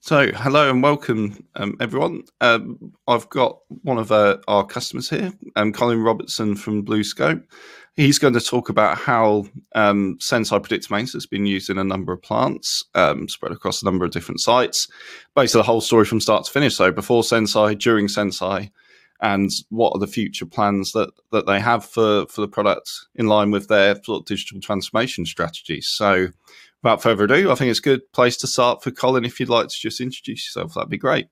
So, hello and welcome, um, everyone. Um, I've got one of uh, our customers here, um, Colin Robertson from BlueScope. He's going to talk about how um, Senseye Predictive Maintenance has been used in a number of plants, um, spread across a number of different sites. Basically, the whole story from start to finish. So, before Senseye, during Senseye, and what are the future plans that that they have for for the product in line with their sort of digital transformation strategies. So without further ado, I think it's a good place to start for Colin. If you'd like to just introduce yourself, that'd be great.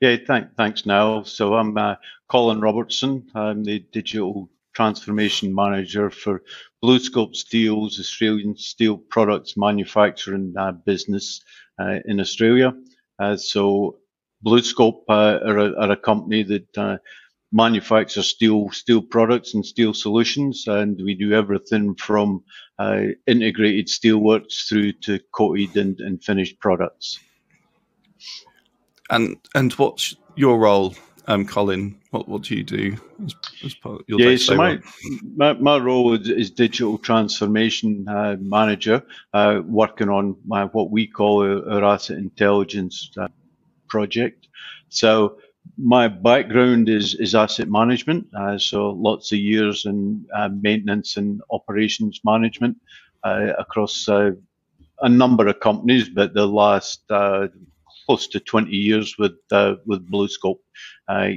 Yeah, thank, thanks, Niall. So I'm uh, Colin Robertson. I'm the digital transformation manager for BlueScope Steel's Australian steel products manufacturing uh, business uh, in Australia. Uh, so BlueScope uh, are a, are, a, company that uh, manufacture steel steel products and steel solutions, and we do everything from uh, integrated steelworks through to coated and, and finished products. And and what's your role, um, Colin? What what do you do as, as part of your yeah, so my, my, my role is, is digital transformation uh, manager, uh, working on my, what we call our, our asset intelligence uh, project. So my background is, is asset management, uh, so lots of years in uh, maintenance and operations management uh, across uh, a number of companies, but the last uh, close to 20 years with uh, with BlueScope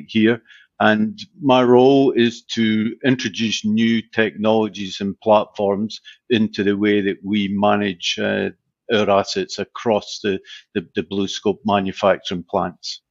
here. And my role is to introduce new technologies and platforms into the way that we manage our assets across the, the, the BlueScope manufacturing plants.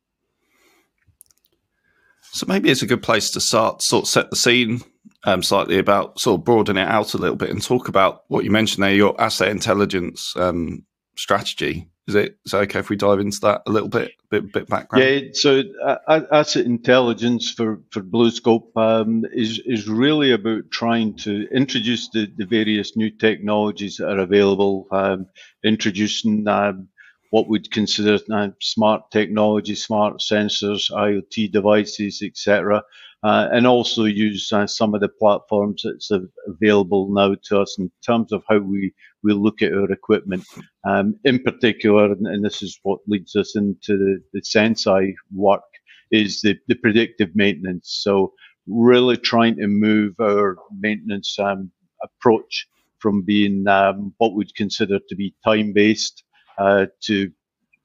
So maybe it's a good place to start, sort of set the scene um, slightly about sort of broaden it out a little bit and talk about what you mentioned there, your asset intelligence um, strategy. Is it, is okay if we dive into that a little bit, bit, bit background? Yeah, so uh, asset intelligence for, for BlueScope um, is, is really about trying to introduce the, the various new technologies that are available, um, introducing um, what we'd consider uh, smart technology, smart sensors, IoT devices, etc., uh, and also use uh, some of the platforms that's available now to us in terms of how we, we look at our equipment. Um, in particular, and, and, this is what leads us into the, the Senseye work, is the, the predictive maintenance. So really trying to move our maintenance um, approach from being um, what we'd consider to be time-based uh, to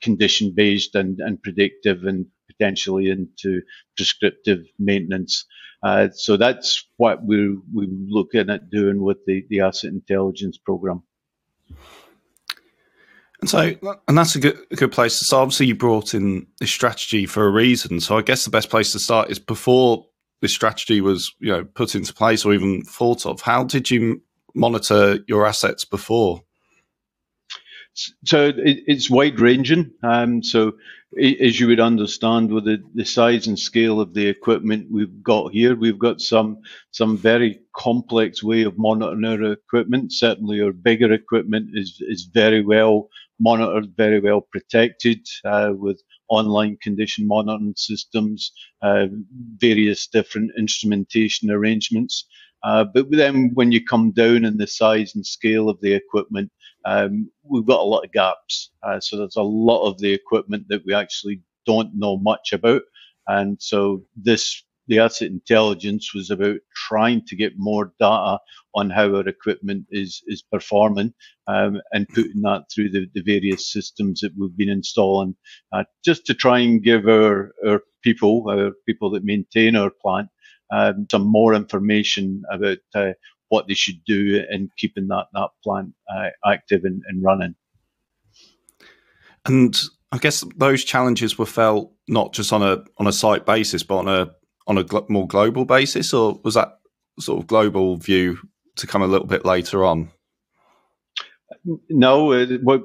condition based and, and predictive and potentially into prescriptive maintenance. Uh, so that's what we're, we're looking at doing with the, the asset intelligence program. And so, and that's a good, a good place to start. Obviously, you brought in this strategy for a reason. So, I guess the best place to start is before this strategy was, you know, put into place or even thought of. How did you monitor your assets before? So it, it's wide ranging. Um, so as you would understand with the, the size and scale of the equipment we've got here, we've got some some very complex way of monitoring our equipment. Certainly our bigger equipment is, is very well monitored, very well protected uh, with online condition monitoring systems, uh, various different instrumentation arrangements. Uh, but then when you come down in the size and scale of the equipment, um, we've got a lot of gaps. Uh, so there's a lot of the equipment that we actually don't know much about. And so this, the asset intelligence was about trying to get more data on how our equipment is, is performing um, and putting that through the, the, various systems that we've been installing uh, just to try and give our, our people, our people that maintain our plant, um, some more information about uh, what they should do in keeping that that plant uh, active and, and running. And I guess those challenges were felt not just on a on a site basis, but on a on a gl- more global basis, or was that sort of global view to come a little bit later on? No, what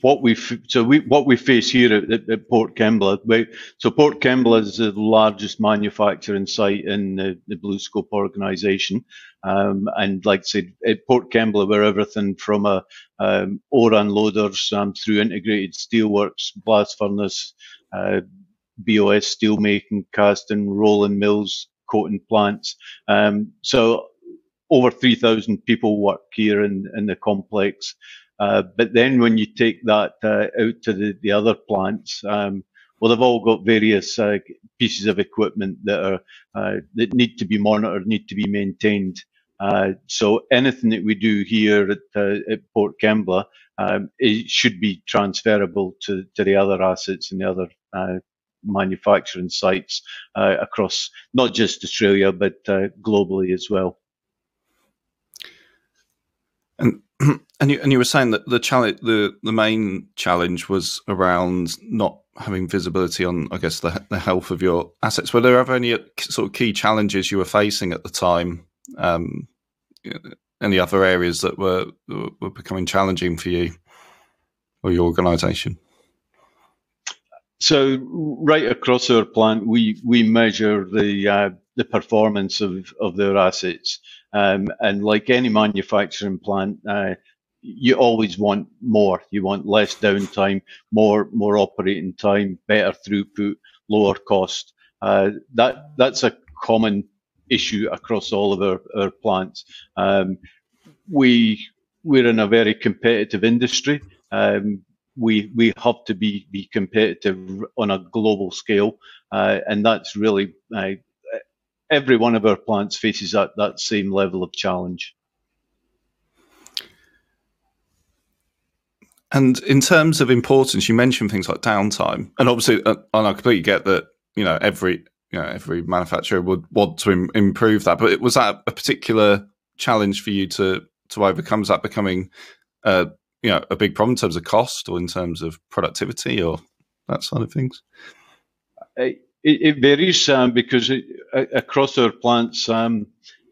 what we so we what we face here at, at Port Kembla. We, so Port Kembla is the largest manufacturing site in the, the BlueScope organisation, um, and like I said, at Port Kembla, we're everything from a um, ore unloaders um, through integrated steelworks, blast furnace, uh, BOS steelmaking, casting, rolling mills, coating plants. Um, so over 3,000 people work here in, in the complex. Uh, but then when you take that uh, out to the, the other plants, um, well, they've all got various uh, pieces of equipment that are uh, that need to be monitored, need to be maintained. Uh, so anything that we do here at, at Port Kembla um, it should be transferable to, to the other assets and the other manufacturing sites across not just Australia but globally as well. And and you and you were saying that the challenge, the the main challenge was around not having visibility on, I guess, the the health of your assets. Were there ever any sort of key challenges you were facing at the time? Um, any other areas that were were becoming challenging for you or your organisation? So right across our plant, we we measure the uh, the performance of of their assets, um, and like any manufacturing plant, uh, you always want more. You want less downtime, more more operating time, better throughput, lower cost. Uh, that that's a common issue across all of our, our plants. Um, we we're in a very competitive industry. Um, we we have to be be competitive on a global scale, uh, and that's really uh, every one of our plants faces that that same level of challenge. And in terms of importance, you mentioned things like downtime, and obviously, uh, and I completely get that. You know, every you know every manufacturer would want to Im- improve that, but was that a particular challenge for you to to overcome? Is that becoming uh, you know a big problem in terms of cost or in terms of productivity or that side of things? It, it varies um, because it, across our plants, um,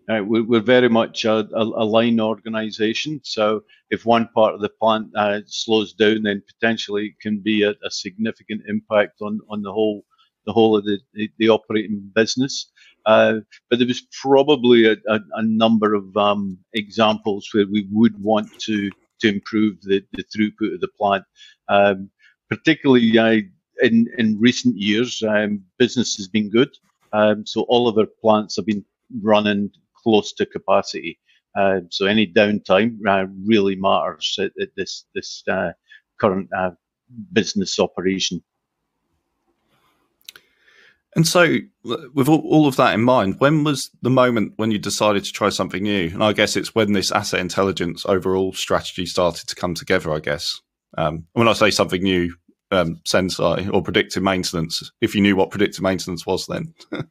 uh, we're, we're, very much a, a, a, line organisation. So if one part of the plant uh, slows down, then potentially it can be a, a, significant impact on, on the whole the whole of the, the, the operating business. Uh, but there was probably a, a number of um, examples where we would want to to improve the, the throughput of the plant. Um, particularly uh, in in recent years, um, business has been good. Um, so all of our plants have been running close to capacity. Uh, so any downtime uh, really matters at, at this this uh, current uh, business operation. And so, with all, of that in mind, when was the moment when you decided to try something new? And I guess it's when this asset intelligence overall strategy started to come together. I guess um, when I say something new, um, Senseye or predictive maintenance. If you knew what predictive maintenance was, then.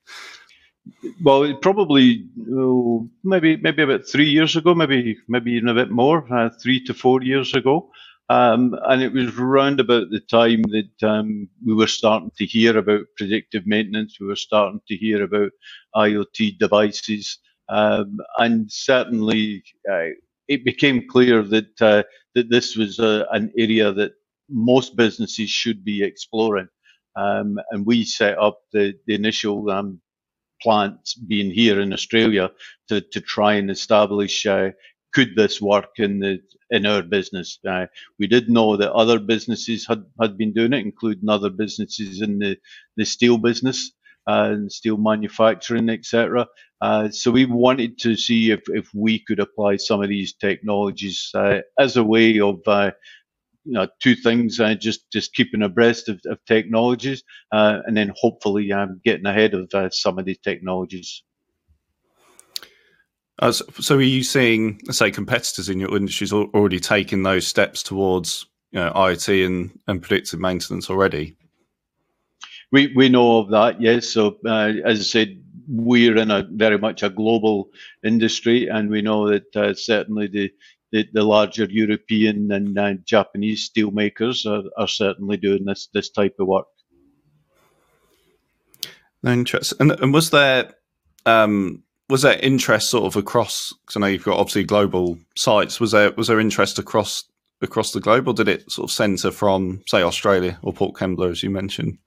well, probably oh, maybe maybe about three years ago, maybe maybe even a bit more, uh, three to four years ago. Um, and it was round about the time that um, we were starting to hear about predictive maintenance. We were starting to hear about IoT devices, um, and certainly uh, it became clear that uh, that this was a, an area that most businesses should be exploring. Um, and we set up the, the initial um, plant being here in Australia to, to try and establish uh, could this work in the in our business? Uh, we did know that other businesses had, had been doing it, including other businesses in the, the steel business uh, and steel manufacturing, etc. Uh, so we wanted to see if, if we could apply some of these technologies uh, as a way of uh, you know, two things: uh, just just keeping abreast of, of technologies, uh, and then hopefully um, getting ahead of some of these technologies. Uh, so, are you seeing, say, competitors in your industries already taking those steps towards you know, IoT and, and predictive maintenance already? We we know of that, yes. So, uh, as I said, we're in a very much a global industry, and we know that uh, certainly the, the, the larger European and uh, Japanese steelmakers are, are certainly doing this this type of work. Interesting. And, and was there um, was there interest sort of across? Because I know you've got obviously global sites. Was there was there interest across across the globe, or did it sort of centre from say Australia or Port Kembla, as you mentioned?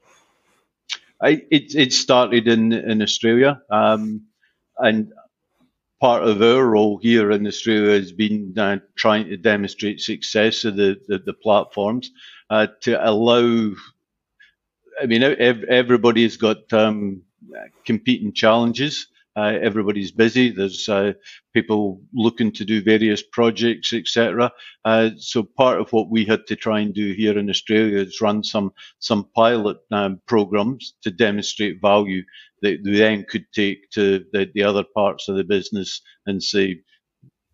I, it it started in in Australia, um, and part of our role here in Australia has been uh, trying to demonstrate success of the the, the platforms uh, to allow. I mean, everybody's got um, competing challenges, Uh, everybody's busy. There's uh, people looking to do various projects, etc. Uh, so part of what we had to try and do here in Australia is run some some pilot um, programs to demonstrate value that we then could take to the, the other parts of the business and say,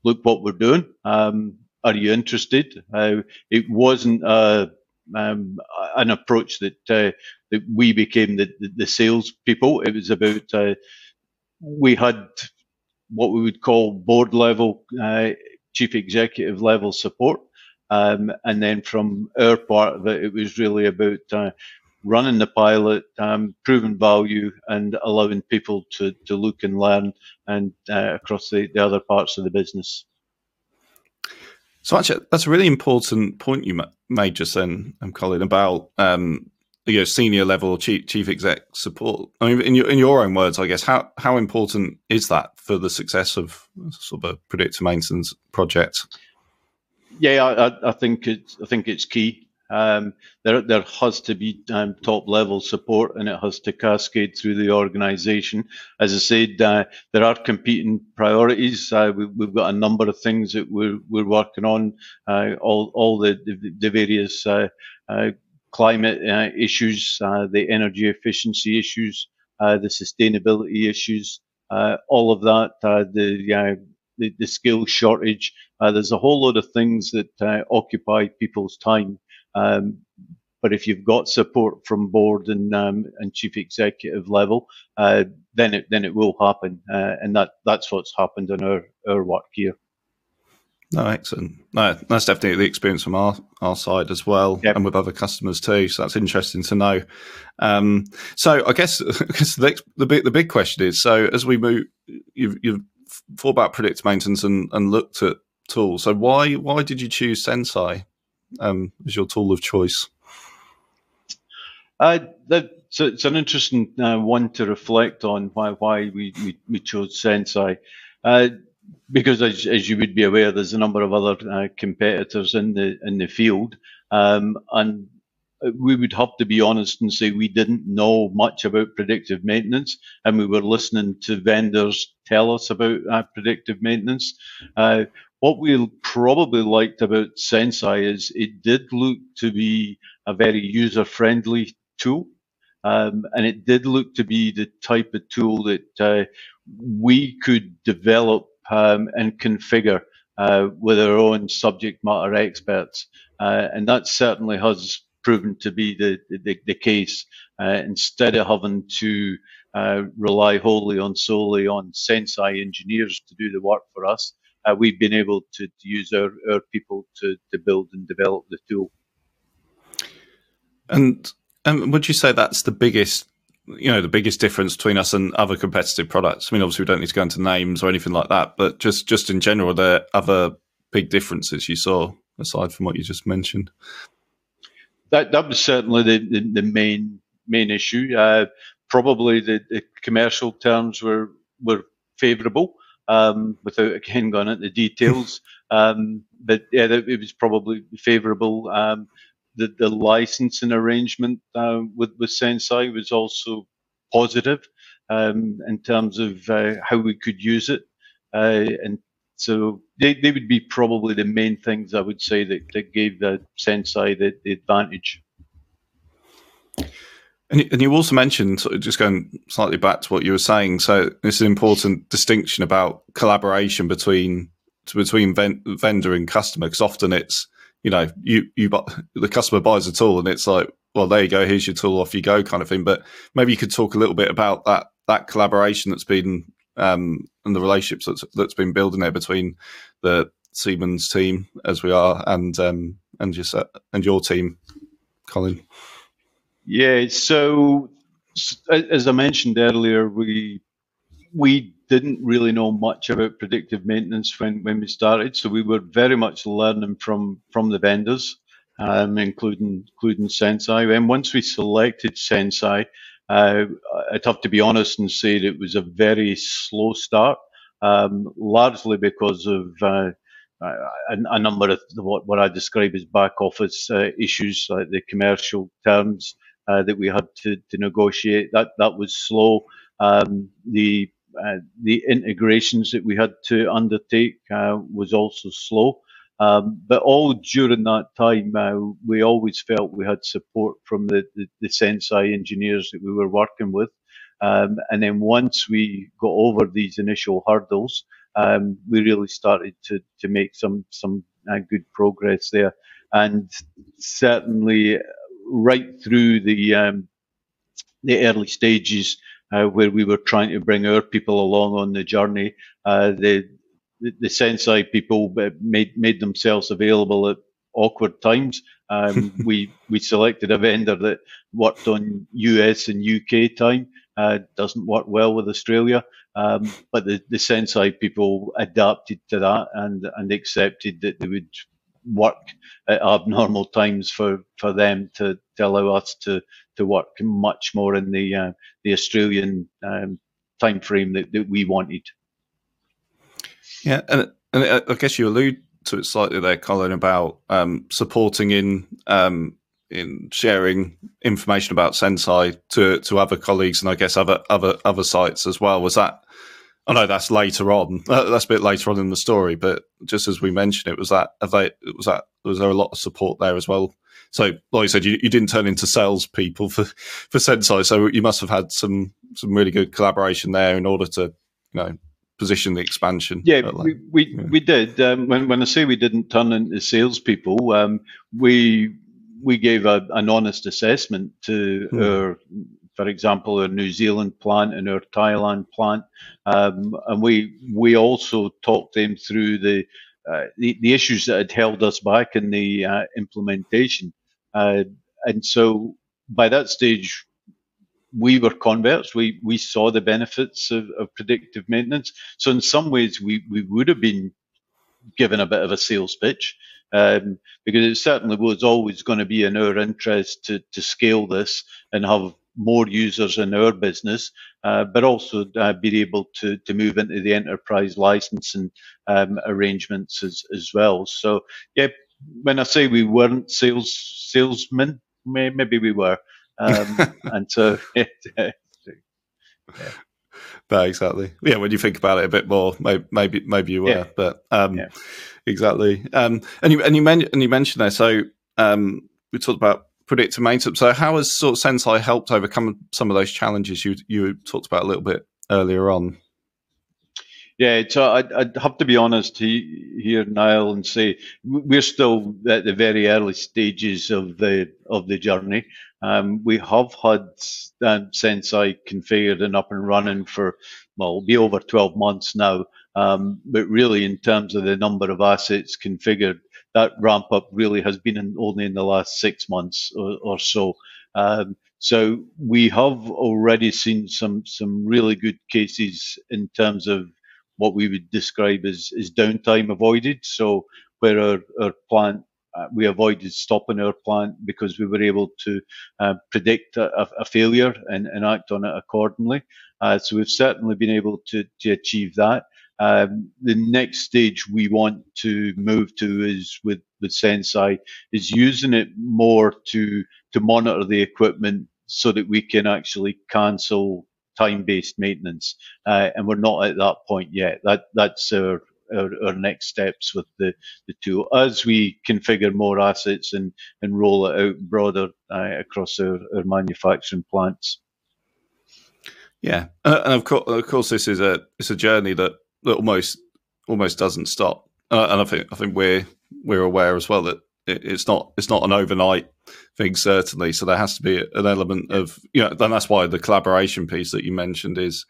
look what we're doing. Um, are you interested? Uh, it wasn't a um, an approach that uh, that we became the, the, the sales people. It was about uh, we had what we would call board level, uh, chief executive level support, um, and then from our part of it, it was really about uh, running the pilot, um, proving value, and allowing people to to look and learn and uh, across the, the other parts of the business. So actually, that's a really important point you made just then, um, Colin, about um, you know senior level chief chief exec support. I mean, in your in your own words, I guess how how important is that for the success of sort of a predictive maintenance project? Yeah, I, I think it's I think it's key. Um, there, there has to be um, top level support and it has to cascade through the organisation. As I said, uh, there are competing priorities. Uh, we, have got a number of things that we're, we're working on, uh, all, all the, the, the various uh, uh, climate uh, issues, the energy efficiency issues, the sustainability issues, all of that, the, the, the skills shortage. there's a whole lot of things that occupy people's time. Um, but if you've got support from board and um, and chief executive level, uh, then it then it will happen, uh, and that that's what's happened in our our work here. No, excellent. No, that's definitely the experience from our, our side as well, yep. and with other customers too. So that's interesting to know. Um, so I guess, I guess the, the big the big question is: so as we move, you've, you've thought about predictive maintenance and, and looked at tools. So why why did you choose Senseye? um, as your tool of choice? Uh, that, so it's an interesting uh, one to reflect on why why we, we, we chose Senseye. Uh, because as, as, you would be aware, there's a number of other uh, competitors in the in the field, um, and we would have to be honest and say we didn't know much about predictive maintenance, and we were listening to vendors tell us about uh, predictive maintenance. Uh, what we probably liked about Senseye is it did look to be a very user-friendly tool. Um, and it did look to be the type of tool that uh, we could develop um, and configure uh, with our own subject matter experts. Uh, and that certainly has proven to be the, the, the case. Uh, instead of having to uh, rely wholly on solely on Senseye engineers to do the work for us, uh, we've been able to, to use our, our people to, to build and develop the tool. And um, would you say that's the biggest, you know, the biggest difference between us and other competitive products? I mean, obviously, we don't need to go into names or anything like that, but just just in general, there are other big differences you saw aside from what you just mentioned. That that was certainly the, the, the main main issue. Uh, probably the, the commercial terms were were favourable um, without again going into details. um, but yeah, it was probably favourable. Um, the, the licensing arrangement uh, with, with Senseye was also positive um, in terms of uh, how we could use it. Uh, and so they, they would be probably the main things I would say that, that gave the Senseye the, the advantage. And, you also mentioned, sort of just going slightly back to what you were saying, so this is an important distinction about collaboration between between ven- vendor and customer, because often it's you know you you the customer buys a tool and it's like, well, there you go, here's your tool, off you go, kind of thing. But maybe you could talk a little bit about that that collaboration that's been um, and the relationships that's that's been building there between the Siemens team as we are and um, and just uh, and your team, Colin. Yeah, so as I mentioned earlier, we we didn't really know much about predictive maintenance when, when we started, so we were very much learning from from the vendors, um, including including Senseye. And once we selected Senseye, uh, I'd have to be honest and say that it was a very slow start, um, largely because of uh, a, a, number of what, what I describe as back office uh, issues, like the commercial terms uh, that we had to, to negotiate. That that was slow. Um, the the integrations that we had to undertake uh, was also slow. Um, but all during that time, uh, we always felt we had support from the, the, the Senseye engineers that we were working with. Um, and then once we got over these initial hurdles, um, we really started to, to make some some uh, good progress there. And certainly, right through the um, the early stages uh, where we were trying to bring our people along on the journey, uh, the the, the Senseye people made made themselves available at awkward times. Um, we we selected a vendor that worked on US and UK time. Uh, doesn't work well with Australia, um, but the, the Senseye people adapted to that and and accepted that they would work at abnormal times for, for them to, to allow us to, to work much more in the uh, the Australian um, time frame that, that we wanted. Yeah, and, and I guess you allude to it slightly there, Colin, about um, supporting in um, in sharing information about Senseye to to other colleagues and I guess other other other sites as well. Was that? I know that's later on. Uh, that's a bit later on in the story, but just as we mentioned, it was that. They, was that? Was there a lot of support there as well? So, like I said, you, you didn't turn into salespeople for for Senseye, so you must have had some some really good collaboration there in order to you know position the expansion. Yeah, we we, yeah. we did. Um, when when I say we didn't turn into salespeople, um, we we gave a, an honest assessment to hmm. our, for example, our New Zealand plant and our Thailand plant, um, and we we also talked them through the, the, the issues that had held us back in the uh, implementation, uh, and so by that stage we were converts. We we saw the benefits of, of predictive maintenance. So in some ways, we we would have been given a bit of a sales pitch um, because it certainly was always going to be in our interest to to scale this and have more users in our business, uh, but also uh, be able to, to move into the enterprise licensing um, arrangements as, as well. So, yeah, when I say we weren't sales salesmen, maybe we were, um, and so, yeah. No, exactly. Yeah, when you think about it a bit more, maybe maybe, maybe you were, yeah. but um, yeah. exactly. Um, and you and you, men- and you mentioned there. So um, we talked about predictive maintenance. So how has sort of Senseye helped overcome some of those challenges you you talked about a little bit earlier on? Yeah, so I'd, I'd, have to be honest here, Niall, and say we're still at the very early stages of the of the journey. Um, we have had um, Senseye configured and up and running for well, it'll be over 12 months now. Um, but really, in terms of the number of assets configured, that ramp up really has been in, only in the last six months or, or so. Um, so we have already seen some some really good cases in terms of what we would describe as, downtime avoided. So where our, our plant, uh, we avoided stopping our plant because we were able to uh, predict a, a, failure and, and, act on it accordingly. Uh, so we've certainly been able to, to achieve that. Um, the next stage we want to move to is with, with Senseye is using it more to to monitor the equipment so that we can actually cancel time-based maintenance, uh, and we're not at that point yet. That that's our our, our, next steps with the, the tool as we configure more assets and, and roll it out broader uh, across our, our manufacturing plants. Yeah, uh, and of course, of course, this is a it's a journey that, that almost almost doesn't stop, uh, and I think I think we're we're aware as well that it, it's not it's not an overnight thing certainly. So there has to be an element of you know, and that's why the collaboration piece that you mentioned is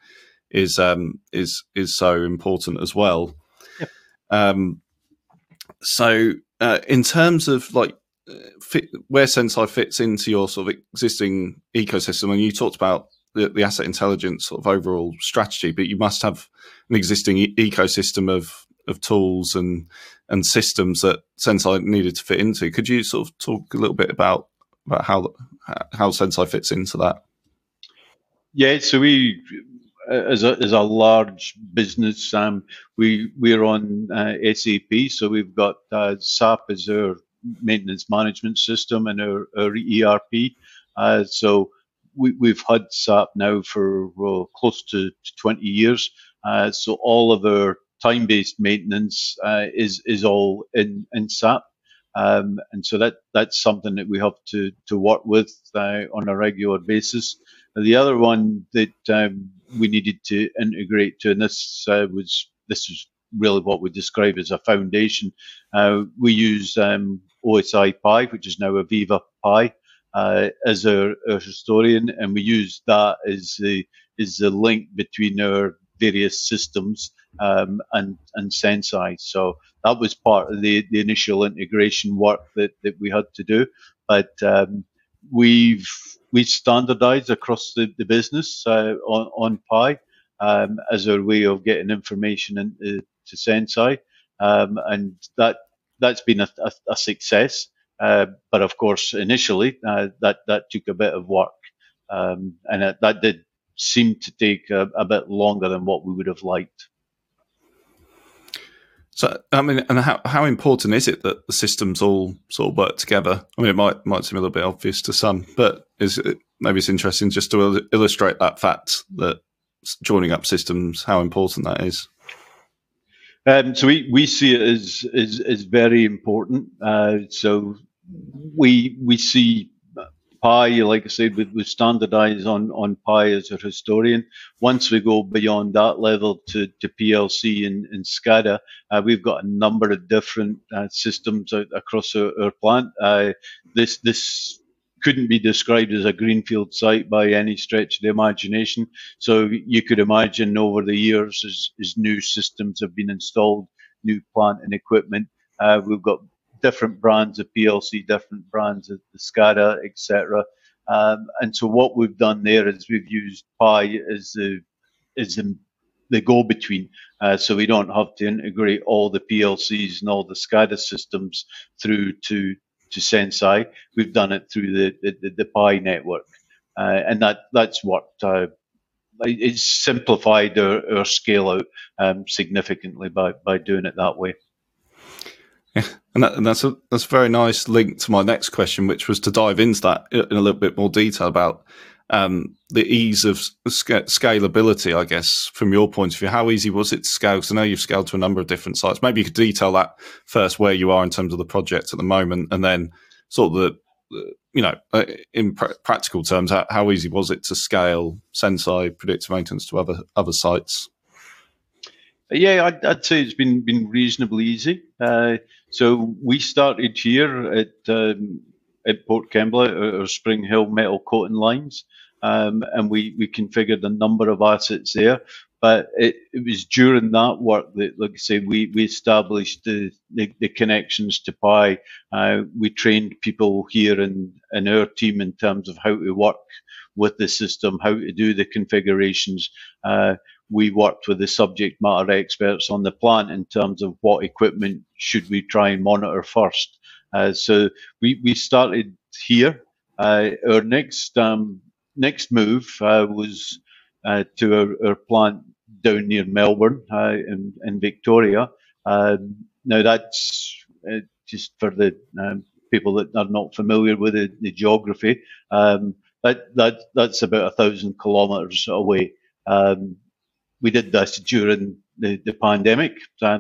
is um, is is so important as well. Yep. Um, so uh, in terms of like fit, where Senseye fits into your sort of existing ecosystem, and you talked about the, the, asset intelligence sort of overall strategy, but you must have an existing e- ecosystem of of tools and and systems that Senseye needed to fit into. Could you sort of talk a little bit about about how how Senseye fits into that? Yeah, so we as a as a large business, um, we we're on uh, SAP, so we've got uh, SAP as our maintenance management system and our, our ERP. Uh, so we, have had SAP now for close to 20 years. Uh, so all of our time-based maintenance uh, is is all in in SAP. Um, and so that that's something that we have to to work with uh, on a regular basis. The other one that um, we needed to integrate to, and this uh, was this was really what we describe as a foundation. Uh, we use um, OSI Pi, which is now AVEVA Pi, uh, as our, our, historian, and we use that as the is the link between our various systems um, and and Senseye. So that was part of the, the initial integration work that, that we had to do. But um, we've we standardized across the, the business uh, on, on Pi um, as our way of getting information into to Senseye. Um, and that that's been a, a, a success. Uh, but of course, initially uh, that that took a bit of work, um, and it, that did seem to take a, a, bit longer than what we would have liked. So, I mean, and how, how important is it that the systems all sort of work together? I mean, it might might seem a little bit obvious to some, but is it, maybe it's interesting just to illustrate that fact that joining up systems, how important that is. Um, so we, we see it as, as very important. Uh, so we we see Pi, like I said, we, we standardise on, on Pi as a historian. Once we go beyond that level to, to PLC and, and SCADA, uh, we've got a number of different uh, systems across our, our plant. Uh, this this couldn't be described as a greenfield site by any stretch of the imagination. So you could imagine over the years, as, as new systems have been installed, new plant and equipment, uh, we've got different brands of PLC, different brands of the SCADA, etc. Um, and so what we've done there is we've used Pi as the as the, the go-between, uh, so we don't have to integrate all the PLCs and all the SCADA systems through to to Senseye. We've done it through the the, the Pi network, uh, and that that's worked. Uh, it's simplified our, our scale out um, significantly by by doing it that way. And, that, and that's a that's a very nice link to my next question, which was to dive into that in a little bit more detail about um, the ease of sc- scalability. I guess from your point of view, how easy was it to scale? Because I know you've scaled to a number of different sites. Maybe you could detail that first, where you are in terms of the project at the moment, and then sort of the, you know, uh, in pr- practical terms, how, how easy was it to scale Senseye predictive maintenance to other other sites? Yeah, I'd, I'd, say it's been been reasonably easy. Uh, so we started here at um, at Port Kembla, our Spring Hill metal coating lines, um, and we we configured a number of assets there. But it, it was during that work that, like I say, we, we established the, the, the connections to Pi. Uh, we trained people here in, in our team in terms of how to work with the system, how to do the configurations. Uh, we worked with the subject matter experts on the plant in terms of what equipment should we try and monitor first. Uh, so we, we started here. Uh, our next um, next move uh, was uh, to our, our, plant down near Melbourne uh, in, in, Victoria. Um, now that's uh, just for the um, people that are not familiar with the, the geography. Um, that, that that's about a thousand kilometres away. Um, we did this during the, the pandemic,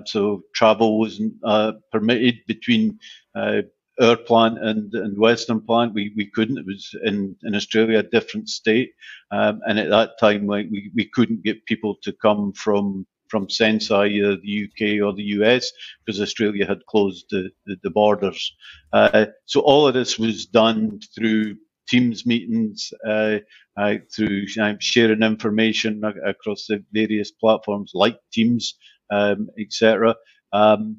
so travel wasn't uh, permitted between uh, our plant and, and Western plant. We, we couldn't. It was in, in Australia, a different state, um, and at that time, like, we, we couldn't get people to come from from Senseye, either the UK or the US, because Australia had closed the, the, the borders. Uh, so all of this was done through Teams meetings, uh, uh, through um, sharing information across the various platforms like Teams, um, etc. Um,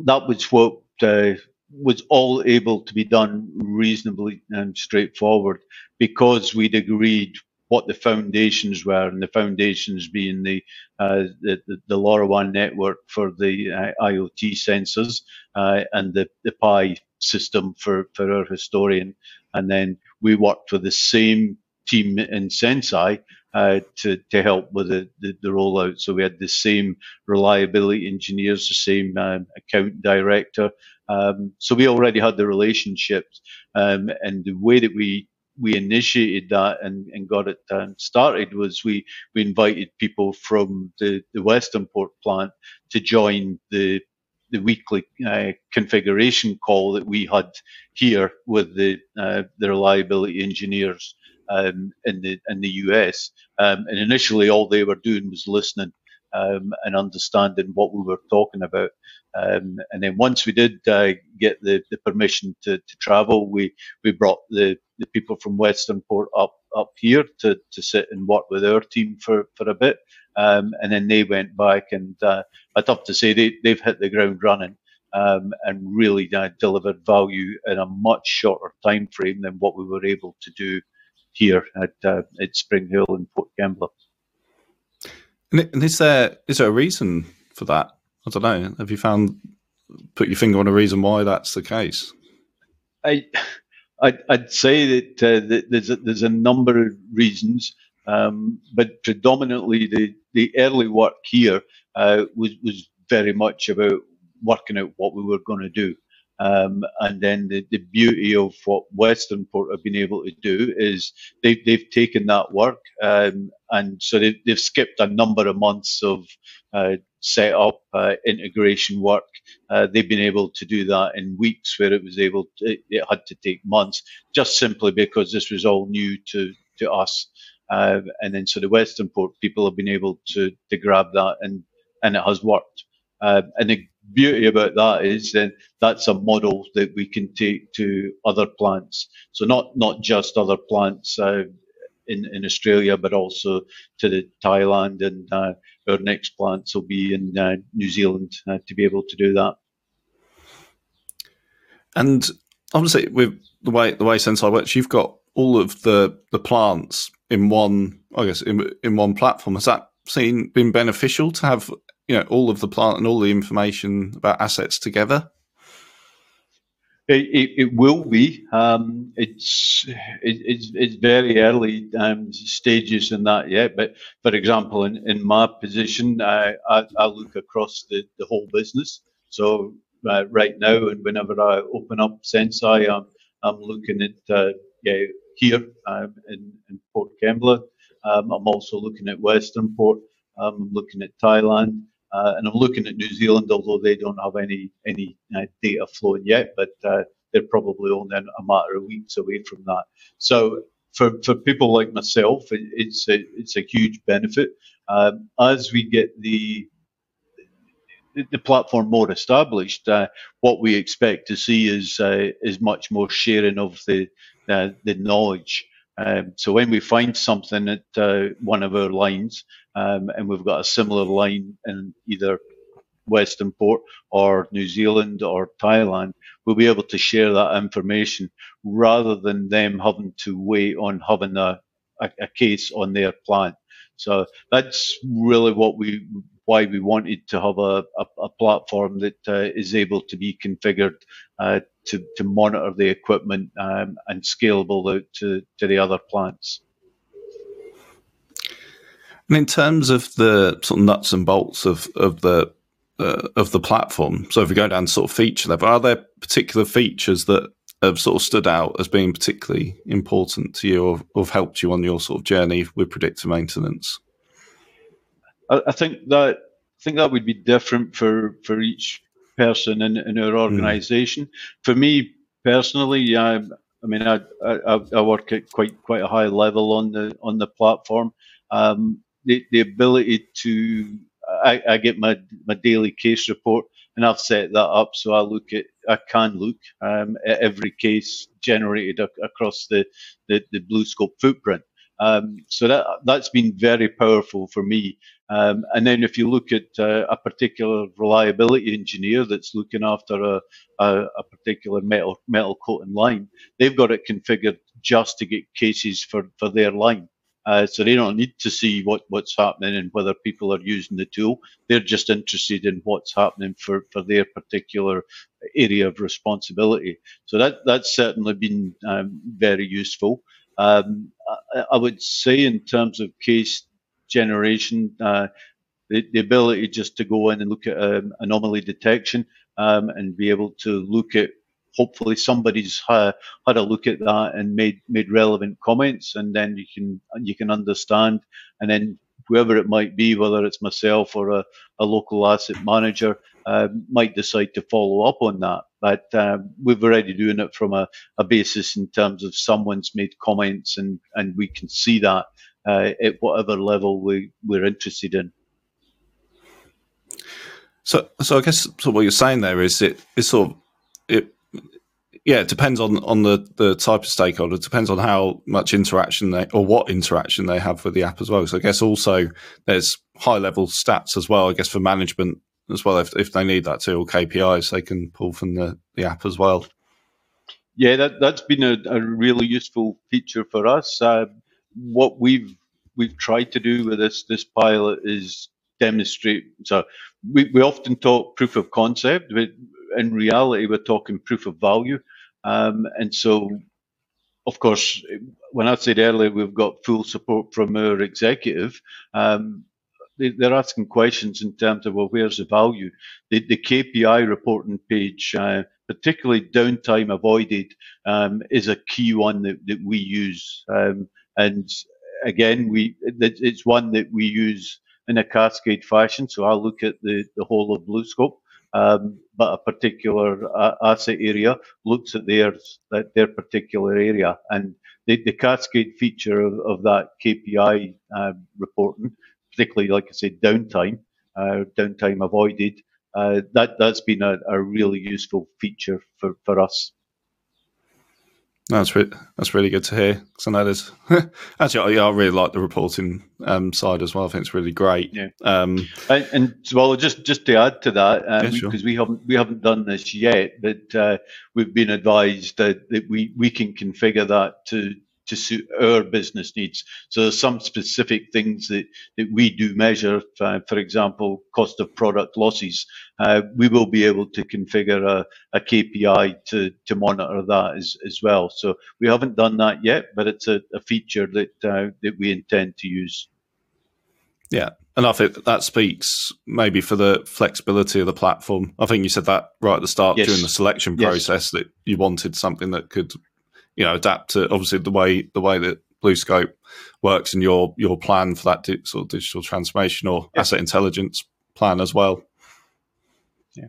that was what uh, was all able to be done reasonably and straightforward because we'd agreed what the foundations were, and the foundations being the uh, the, the, the LoRaWAN network for the uh, IoT sensors uh, and the, the Pi system for, for our historian. And then we worked with the same team in Senseye uh, to, to help with the, the, the, rollout. So we had the same reliability engineers, the same um, account director. Um, so we already had the relationships. Um, and the way that we we initiated that and, and got it um, started was we, we invited people from the, the Western Port plant to join the the weekly uh, configuration call that we had here with the uh, the reliability engineers um, in the in the US. Um, and initially, all they were doing was listening um, and understanding what we were talking about. Um, and then once we did uh, get the, the permission to, to travel, we, we brought the, the people from Westernport up up here to, to sit and work with our team for, for a bit. Um, and then they went back and uh, I'd have to say they, they've hit the ground running. Um, and really uh, delivered value in a much shorter time frame than what we were able to do here at uh, at Spring Hill and Port Kembla. And is there is there a reason for that? I don't know. Have you found put your finger on a reason why that's the case? I I'd, I'd say that, uh, that, there's a, there's a number of reasons, um, but predominantly the the early work here uh, was was very much about working out what we were going to do. Um, and then the, the beauty of what Westernport have been able to do is they've, they've taken that work um, and so they've, they've skipped a number of months of uh, set up uh, integration work. Uh, they've been able to do that in weeks where it was able to, it, had to take months just simply because this was all new to, to us. Uh, and then so the Westernport people have been able to, to grab that and, and it has worked. Uh, and the beauty about that is then that's a model that we can take to other plants. So not not just other plants uh, in in Australia, but also to the Thailand, and uh, our next plants will be in uh, New Zealand uh, to be able to do that. And obviously, with the way the way Senseye works, you've got all of the the plants in one. I guess in in one platform. Has that seen been beneficial to have you know all of the plant and all the information about assets together? It, it, it will be. Um, it's it, it's it's very early um, stages in that yet. But for example, in, in my position, I, I, I look across the, the whole business. So uh, right now, and whenever I open up Senseye, I'm I'm looking at uh, yeah, here um, in, in Port Kembla. Um, I'm also looking at Westernport. Um, I'm looking at Thailand. Uh, and I'm looking at New Zealand, although they don't have any any uh, data flowing yet, but uh, they're probably only a matter of weeks away from that. So for, for people like myself, it, it's a, it's a huge benefit. Um, as we get the the platform more established, uh, what we expect to see is uh, is much more sharing of the uh, the knowledge. Um, so when we find something at uh, one of our lines, um, and we've got a similar line in either Western Port or New Zealand or Thailand, we'll be able to share that information rather than them having to wait on having a, a, a case on their plant. So that's really what we why we wanted to have a, a, a platform that uh, is able to be configured uh, to, to monitor the equipment um, and scalable out to, to the other plants. And in terms of the sort of nuts and bolts of, of the uh, of the platform, so if we go down sort of feature level, are there particular features that have sort of stood out as being particularly important to you or, or have helped you on your sort of journey with predictive maintenance? I, I think that I think that would be different for, for each person in, in our organisation. Mm. For me personally, I, I mean, I, I, I, work at quite quite a high level on the on the platform. Um, the, the ability to I, I, get my my daily case report and I've set that up so I look at I can look um, at every case generated ac- across the, the, the BlueScope footprint. Um, so that that's been very powerful for me. Um, and then if you look at uh, a particular reliability engineer that's looking after a, a, a, particular metal metal coating line, they've got it configured just to get cases for, for their line. Uh, so they don't need to see what, what's happening and whether people are using the tool. They're just interested in what's happening for, for their particular area of responsibility. So that that's certainly been um, very useful. Um, I, I, would say in terms of case generation, uh, the, the, ability just to go in and look at um, anomaly detection um, and be able to look at hopefully somebody's uh, had a look at that and made made relevant comments, and then you can you can understand, and then whoever it might be, whether it's myself or a, a local asset manager, uh, might decide to follow up on that. But um, we're already doing it from a, a, basis in terms of someone's made comments, and and we can see that uh, at whatever level we we're interested in. So, so I guess so what you're saying there is it is sort of it. Yeah, it depends on on the the type of stakeholder. It depends on how much interaction they or what interaction they have with the app as well. So I guess also there's high level stats as well. I guess for management as well, if if they need that too, or KPIs they can pull from the the app as well. Yeah, that that's been a, a really useful feature for us. Uh, what we've we've tried to do with this this pilot is demonstrate. So we, we often talk proof of concept, but in reality, we're talking proof of value. Um, and so, of course, when I said earlier we've got full support from our executive, um, they, are asking questions in terms of, well, where's the value? The, the KPI reporting page, uh, particularly downtime avoided, um, is a key one that, that we use. Um, and again, we it's one that we use in a cascade fashion. So I'll look at the, the whole of BlueScope, um, but a particular uh, asset area looks at their their particular area, and the, the cascade feature of, of that KPI uh, reporting, particularly like I said, downtime, uh, downtime avoided. Uh, that that's been a, a really useful feature for, for us. That's re- that's really good to hear. So I know there's actually, yeah, I really like the reporting um, side as well. I think it's really great. Yeah. Um, and, and, well, just just to add to that, because um, yeah, sure. we haven't we haven't done this yet, but uh, we've been advised that, that we we can configure that to to suit our business needs. So there's some specific things that, that we do measure, uh, for example, cost of product losses. Uh, we will be able to configure a, a KPI to, to monitor that as, as well. So we haven't done that yet, but it's a, a feature that uh, that we intend to use. Yeah, and I think that speaks maybe for the flexibility of the platform. I think you said that right at the start yes. during the selection process yes. that you wanted something that could you know adapt to obviously the way the way that BlueScope works and your your plan for that di- sort of digital transformation or yeah. asset intelligence plan as well. Yeah.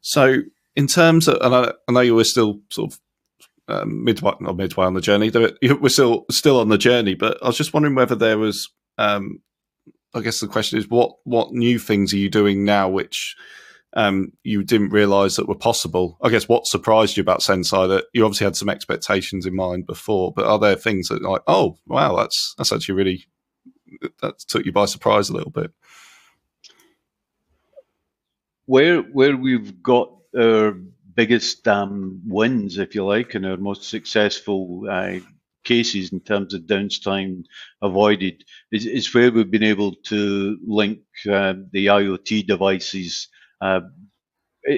So in terms of, and I, I know you were still sort of um, midway not midway on the journey. We're still still on the journey, but I was just wondering whether there was. Um, I guess the question is, what what new things are you doing now, which um, you didn't realize that were possible. I guess what surprised you about Senseye that you obviously had some expectations in mind before, but are there things that like, oh wow, that's that's actually really that took you by surprise a little bit? Where where we've got our biggest um, wins, if you like, and our most successful uh, cases in terms of downtime avoided is, is where we've been able to link uh, the IoT devices uh,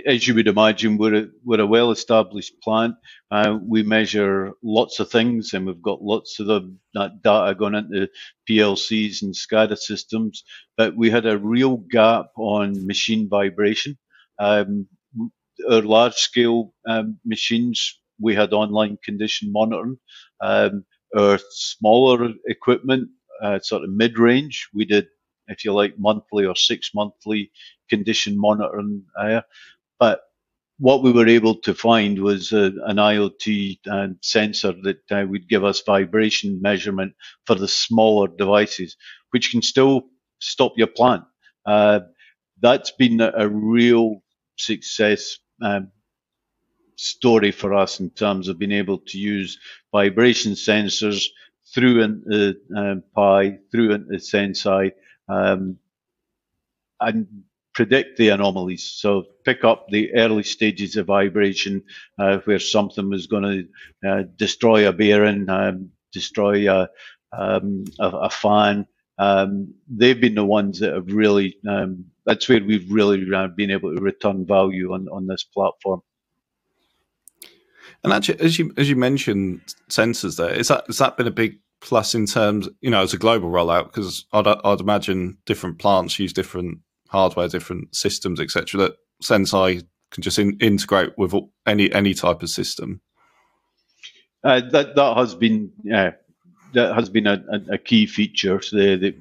as you would imagine, we're a, we're a well-established plant. Uh, we measure lots of things, and we've got lots of the, that data going into PLCs and SCADA systems. But we had a real gap on machine vibration. Um, our large-scale um, machines, we had online condition monitoring. Um, our smaller equipment, uh, sort of mid-range, we did if you like, monthly or six monthly condition monitoring. Uh, but what we were able to find was uh, an IoT uh, sensor that uh, would give us vibration measurement for the smaller devices, which can still stop your plant. Uh, that's been a, real success um, story for us in terms of being able to use vibration sensors through into um, Pi, through into Senseye, um, and predict the anomalies. So pick up the early stages of vibration uh, where something was going to uh, destroy a bearing, um, destroy a, um, a, a fan. Um, they've been the ones that have really. Um, that's where we've really uh, been able to return value on on this platform. And actually, as you as you mentioned, sensors there is that has that been a big plus in terms, you know, as a global rollout, because I'd, I'd imagine different plants use different hardware, different systems, etc. That Senseye can just in, integrate with any any type of system. Uh, that that has been uh, that has been a, a key feature. So the,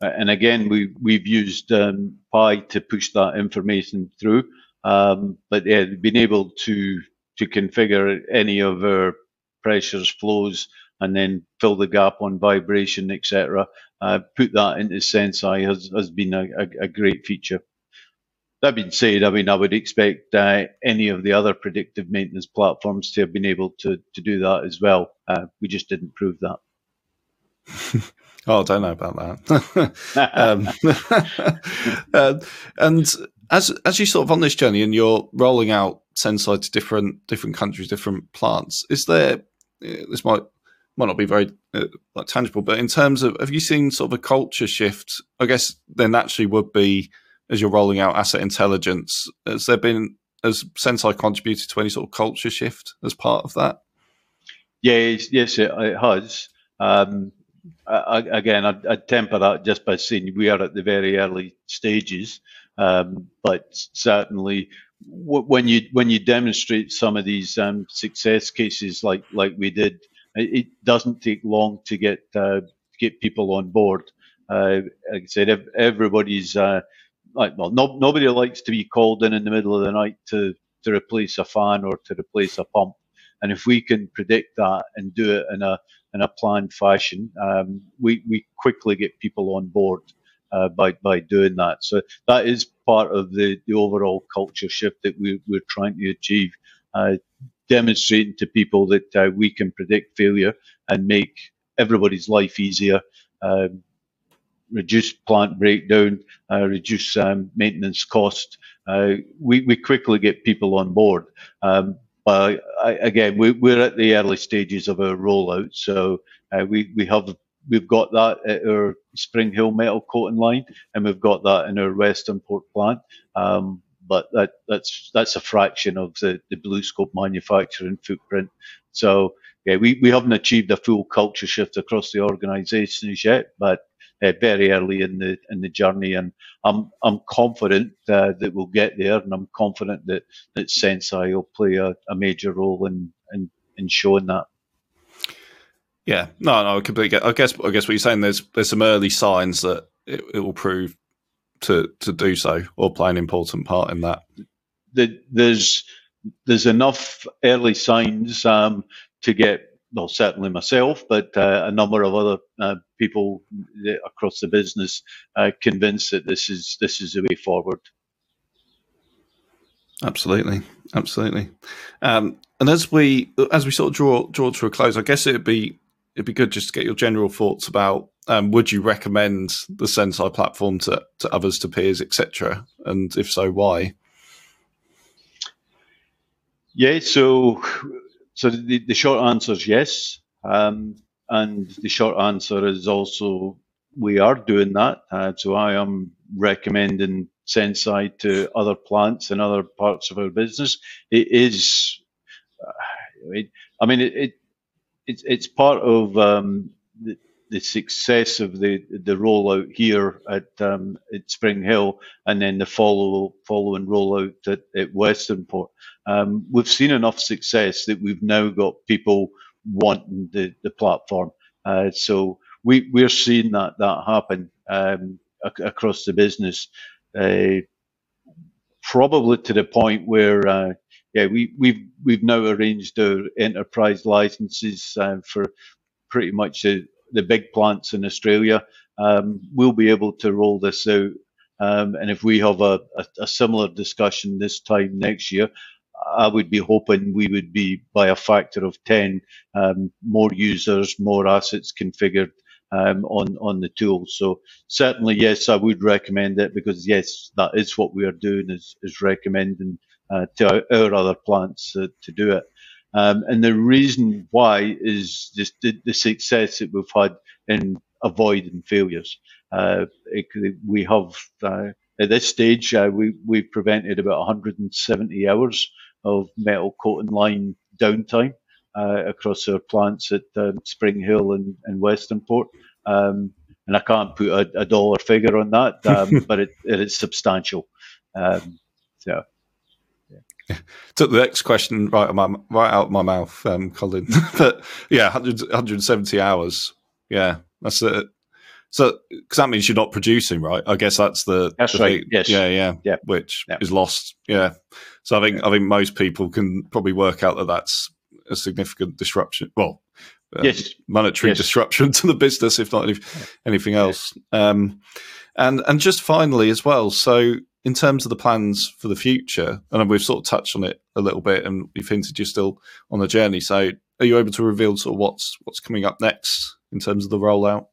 uh, and again, we we've used um, Pi to push that information through. Um, but yeah, being able to to configure any of our pressures, flows, and then fill the gap on vibration, etc. Uh, put that into Senseye has, has been a, a, a, great feature. That being said, I mean, I would expect uh, any of the other predictive maintenance platforms to have been able to, to do that as well. Uh, we just didn't prove that. oh, I don't know about that. um, uh, and as as you sort of on this journey and you're rolling out Senseye to different different countries, different plants, is there? Uh, this might might not be very uh, like tangible, but in terms of have you seen sort of a culture shift? I guess there naturally would be as you're rolling out asset intelligence, has there been has Senseye contributed to any sort of culture shift as part of that? Yes, yes, it, it has. Um, I, again, I'd, I'd, temper that just by saying we are at the very early stages, um, but certainly when you when you demonstrate some of these um, success cases like like we did, it, it doesn't take long to get uh, get people on board. Uh, like I said, everybody's uh, like well, no, nobody likes to be called in in the middle of the night to to replace a fan or to replace a pump. And if we can predict that and do it in a in a planned fashion, um, we we quickly get people on board uh, by by doing that. So that is part of the the overall culture shift that we we're trying to achieve. Uh, demonstrating to people that uh, we can predict failure and make everybody's life easier. Um, reduce plant breakdown, uh, reduce um, maintenance cost. Uh, we, we quickly get people on board. Um, but I, again, we, are at the early stages of our rollout, so uh, we, we have we've got that at our Springhill metal coating line, and we've got that in our Western Port plant. Um, but that, that's that's a fraction of the, the BlueScope manufacturing footprint. So yeah, we, we haven't achieved a full culture shift across the organisation yet, but uh, very early in the in the journey, and I'm I'm confident uh, that we'll get there, and I'm confident that that Senseye will play a, a major role in, in in showing that. Yeah, no, no, I completely get. I guess I guess what you're saying there's there's some early signs that it, it will prove to to do so or play an important part in that. The, there's there's enough early signs um, to get well, certainly myself, but uh, a number of other uh, people across the business uh, convinced that this is this is the way forward. Absolutely, absolutely. Um, and as we as we sort of draw draw to a close, I guess it'd be it'd be good just to get your general thoughts about um, would you recommend the Senseye platform to, to others, to peers, etc. And if so, why? Yeah, so so the, the short answer is yes. Um, and the short answer is also we are doing that. Uh, so I am recommending Senseye to other plants and other parts of our business. It is, uh, I mean, it, it it's, it's part of um, the, the success of the the rollout here at um, at Springhill, and then the follow following rollout at, at Westernport. Um, we've seen enough success that we've now got people wanting the the platform. Uh, so we we're seeing that that happen um, ac- across the business, uh, probably to the point where. Uh, yeah, we, we've we've now arranged our enterprise licenses uh, for pretty much the, the big plants in Australia, um, we'll be able to roll this out. Um, and if we have a, a, a, similar discussion this time next year, I would be hoping we would be by a factor of 10 um, more users, more assets configured um, on on the tool. So certainly, yes, I would recommend it because yes, that is what we are doing is, is recommending to our, other plants uh, to do it. Um, and the reason why is just the, the, success that we've had in avoiding failures. Uh, it, we have, uh, at this stage, uh, we, we've prevented about 170 hours of metal coating line downtime uh, across our plants at um, Springhill and, and Westernport. Um, and I can't put a, a dollar figure on that, um, but it, it is substantial. Um, so. took the next question right out my, right out of my mouth, um, Colin. but yeah, 100, 170 hours. Yeah, that's it. So, because that means you're not producing, right? I guess that's the. That's the right. thing. Yes. Yeah, yeah. Yeah. Which Yeah. is lost. Yeah. So I think I think most people can probably work out that that's a significant disruption. Well, um, Yes. monetary Yes. disruption to the business, if not any, anything else. Um, and and just finally as well. So in terms of the plans for the future, and we've sort of touched on it a little bit, and you've hinted you're still on the journey. So are you able to reveal sort of what's what's coming up next in terms of the rollout?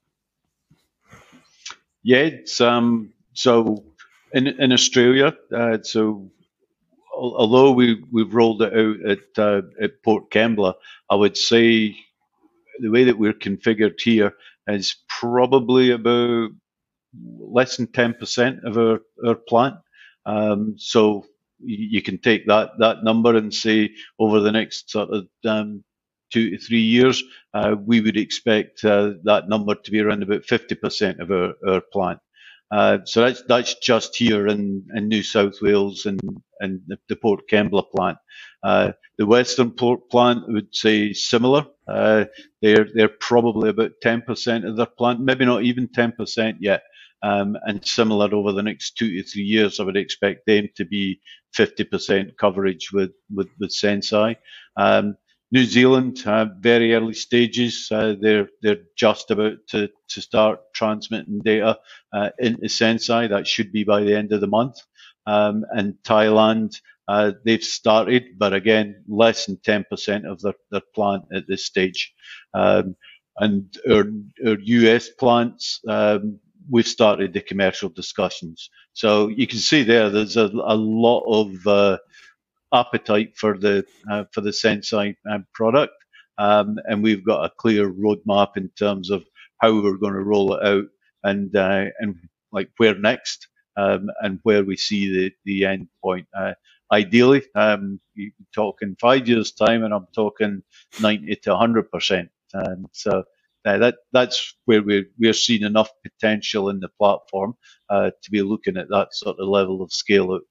Yeah, um so in in Australia, uh, so although we we've rolled it out at uh, at Port Kembla, I would say the way that we're configured here is probably about less than ten percent of our our plant. Um, so you, can take that that number and say over the next sort of um, two to three years, uh, we would expect uh, that number to be around about 50% of our, our plant. Uh, so that's that's just here in, in New South Wales and, and the, the Port Kembla plant. Uh, the Western Port plant would say similar. Uh, they're they're probably about 10% of their plant, maybe not even 10% yet. Um, and similar over the next two to three years, I would expect them to be 50% coverage with with, with Senseye. Um, New Zealand, uh, very early stages. Uh, they're they're just about to, to start transmitting data uh, into Senseye. That should be by the end of the month. Um, and Thailand, uh, they've started, but again, less than 10% of their, their plant at this stage. Um, and our, our US plants, um, we've started the commercial discussions. So you can see there, there's a, a lot of uh, appetite for the uh, for the Senseye uh, product, um, and we've got a clear roadmap in terms of how we're going to roll it out and uh, and like where next um, and where we see the the end point. Uh, ideally, um, you talk in five years' time, and I'm talking ninety to hundred percent. And so uh, that that's where we're we're seeing enough potential in the platform uh, to be looking at that sort of level of scale out.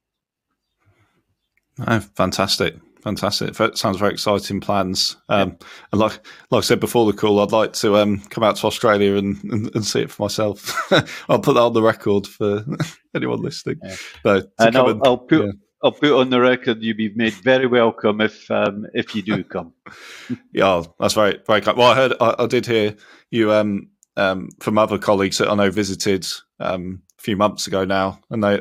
Oh, fantastic. Fantastic. Sounds very exciting plans. Um, And like like I said before the call, I'd like to um, come out to Australia and, and, and see it for myself. I'll put that on the record for anyone listening. Yeah. To And I'll, and- I'll put yeah. I'll put on the record you'll be made very welcome if um, if you do come. Yeah, that's very very kind. Well, I heard, I, I did hear you um, um, from other colleagues that I know visited um, a few months ago now, and they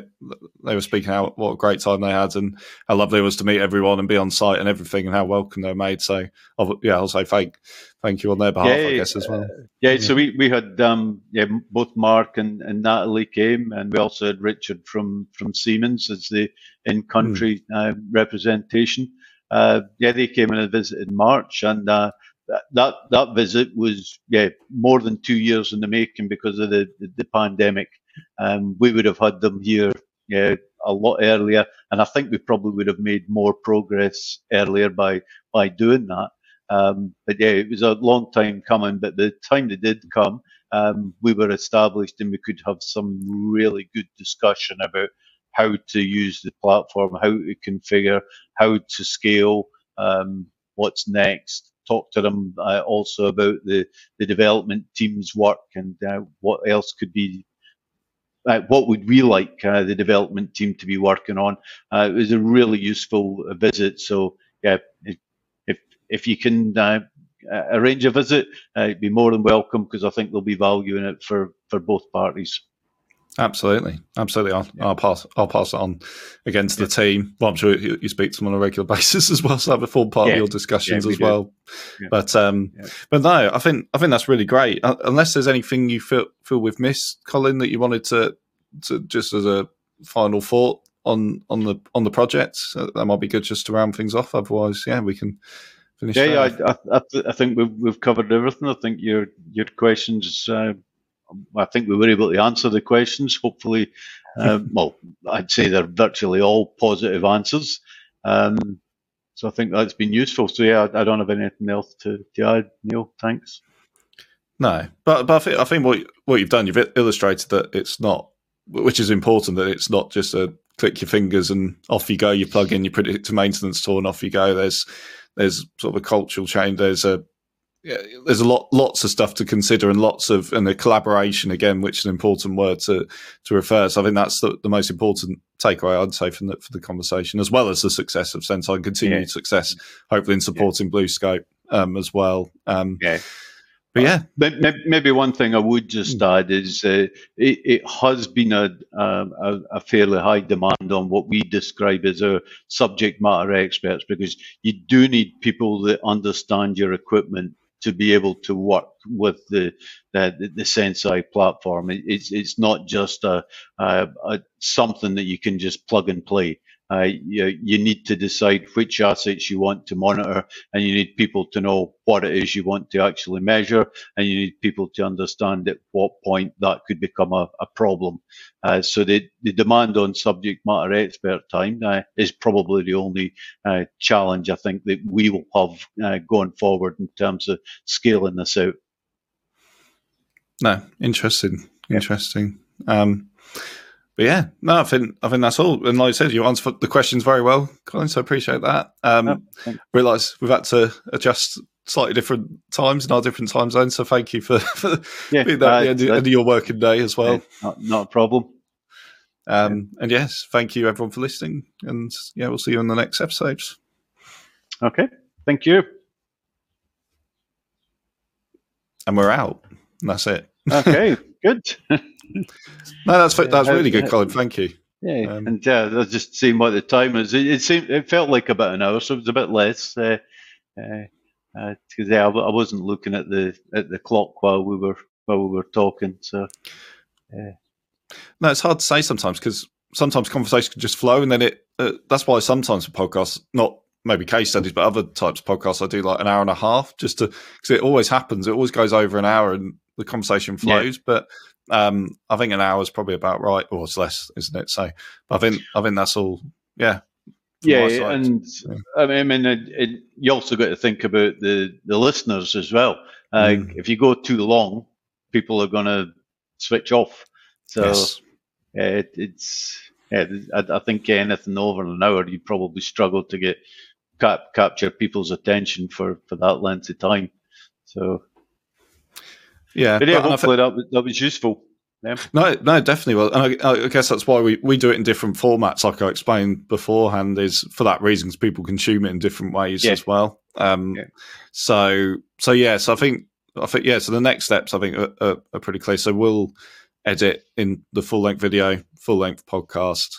they were speaking how what a great time they had and how lovely it was to meet everyone and be on site and everything, and how welcome they were made. So, I'll, yeah, I'll say thank thank you on their behalf, I guess as well. Yeah, so we, we had um, yeah both Mark and, and Natalie came, and we also had Richard from from Siemens as the in country uh, representation. Uh, yeah, they came and visited in March, and uh, that, that that visit was yeah more than two years in the making because of the the, the pandemic. Um, we would have had them here a lot earlier, and I think we probably would have made more progress earlier by by doing that. Um, but yeah, it was a long time coming. But the time they did come, um, we were established and we could have some really good discussion about how to use the platform, how to configure, how to scale, um, what's next. Talk to them uh, also about the, the development team's work and uh, what else could be. Uh, what would we like uh, the development team to be working on? Uh, it was a really useful visit. So yeah, if if, you can uh, uh, arrange a visit, it'd be more than welcome because I think there'll be value in it for, for both parties. Absolutely, absolutely. I'll, I'll pass. I'll pass it on again to the team. Well, I'm sure you, you speak to them on a regular basis as well, so have a full part Yeah. of your discussions Yeah, we as do. well. Yeah. But um, Yeah. but no, I think I think that's really great. Uh, unless there's anything you feel feel we've missed, Colin, that you wanted to to just as a final thought on on the on the project, uh, that might be good just to round things off. Otherwise, yeah, we can finish. Yeah, yeah, I, I, I think we've, we've covered everything. I think your your questions, uh, I think we were able to answer the questions. Hopefully, uh, well, I'd say they're virtually all positive answers. Um, so I think that's been useful. So yeah, I, I don't have anything else to, to add. Neil, thanks. No, but but I think I think what what you've done, you've illustrated that it's not, which is important, that it's not just a click your fingers and off you go. You plug in your predictive maintenance tool and off you go. There's there's sort of a cultural change. There's a yeah, there's a lot, lots of stuff to consider, and lots of and the collaboration again, which is an important word to to refer. So I think that's the, the most important takeaway I'd say from the, for the conversation, as well as the success of Senseye and continued yeah. success, hopefully in supporting yeah. BlueScope um, as well. Um, yeah. But yeah, maybe one thing I would just mm. add is uh, it, it, has been a, a, a, fairly high demand on what we describe as our subject matter experts because you do need people that understand your equipment to be able to work with the the, the Senseye platform. It's it's not just a, a, a, something that you can just plug and play. Uh, you, you need to decide which assets you want to monitor, and you need people to know what it is you want to actually measure, and you need people to understand at what point that could become a, a problem. Uh, so the, the demand on subject matter expert time uh, is probably the only uh, challenge I think that we will have uh, going forward in terms of scaling this out. No, interesting, interesting. Um, but yeah, no, I think I think that's all. And like I said, you answered the questions very well, Colin. So I appreciate that. Um, oh, Realise we've had to adjust slightly different times in our different time zones. So thank you for, for yeah, being that uh, the end, end, of your working day as well. Yeah, not, not, a problem. Um, yeah. And yes, thank you everyone for listening. And yeah, we'll see you in the next episodes. Okay, thank you. And we're out. And that's it. Okay, good. no, that's that's really good, Colin. Thank you. Yeah, um, and yeah, I was just seeing what the time is. It, it, seemed it felt like about an hour, so it was a bit less. Because uh, uh, uh, yeah, I, I, wasn't looking at the at the clock while we were while we were talking. So yeah. No, it's hard to say sometimes because sometimes conversation can just flow, and then it. Uh, that's why sometimes for podcasts, not maybe case studies, but other types of podcasts, I do like an hour and a half just to because it always happens. It always goes over an hour, and the conversation flows. Yeah. But um, I think an hour is probably about right, or it's less, isn't it? So I think I think that's all. Yeah. Yeah, and yeah. I mean, it, it, you also got to think about the the listeners as well. Uh, mm. If you go too long, people are going to switch off. So yes. it, it's yeah, I, I, think anything over an hour, you probably struggle to get cap, capture people's attention for for that length of time. So yeah, but yeah, hopefully that, that was useful. Yeah. No, no, definitely. Well, and I, I, guess that's why we, we do it in different formats, like I explained beforehand, is for that reason, because people consume it in different ways yeah. as well. Um, yeah. So, so yeah, so I think, I think, yeah, so the next steps I think are, are, are pretty clear. So we'll edit in the full length video, full length podcast.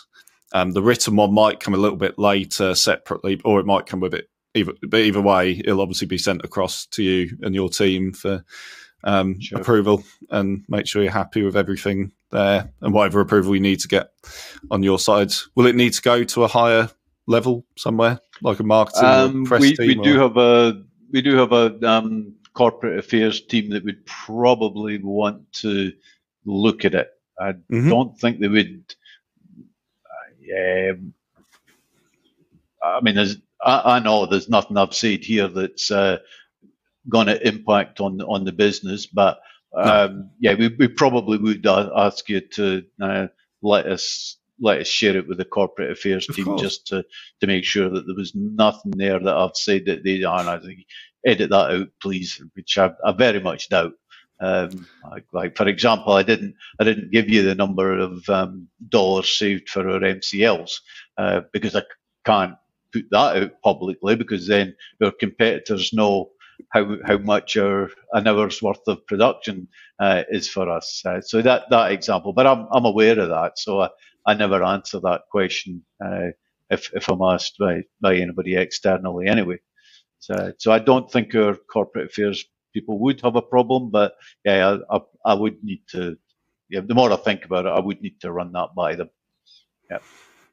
Um, the written one might come a little bit later separately, or it might come with it. Either, but either way, it'll obviously be sent across to you and your team for um, sure. approval and make sure you're happy with everything there and whatever approval you need to get on your side. Will it need to go to a higher level somewhere, like a marketing um, press we, team? We or? do have a we do have a um, corporate affairs team that would probably want to look at it. I mm-hmm. don't think they would. Uh, I mean, there's, I, I, know there's nothing I've said here that's uh, going to impact on on the business. But um, yeah, we, we probably would ask you to uh, let us let us share it with the corporate affairs of team course. just to, to make sure that there was nothing there that I've said that they are. And I think edit that out, please, which I, I very much doubt. Um, like, like, for example, I didn't I didn't give you the number of um, dollars saved for our MCLs uh, because I can't put that out publicly because then our competitors know how how much our an hour's worth of production uh, is for us. Uh, so that that example, but I'm I'm aware of that, so I, I never answer that question uh, if if I'm asked by by anybody externally anyway. So so I don't think our corporate affairs people would have a problem, but yeah, I I, I would need to. Yeah, the more I think about it, I would need to run that by them. Yeah.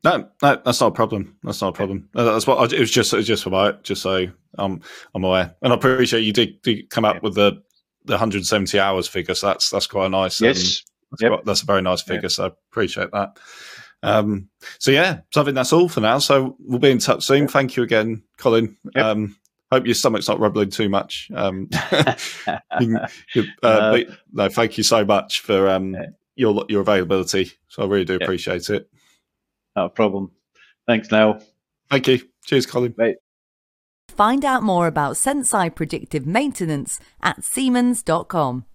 No, no, that's not a problem. That's not a problem. Uh, that's what I, it was just. It was just about just so um, I'm aware, and I appreciate you did, did come up yeah. with the the 170 hours figure. So that's that's quite nice. Yes, that's, yep. quite, that's, a very nice figure. Yep. So I appreciate that. Um, so yeah, so I think that's all for now. So we'll be in touch soon. Yep. Thank you again, Colin. Um, hope your stomach's not rumbling too much. Um, uh, but, no, thank you so much for um, your your availability. So I really do appreciate it. Not a problem. Thanks, Neil. Thank you. Cheers, Colin. Bye. Find out more about Senseye predictive maintenance at Siemens.com.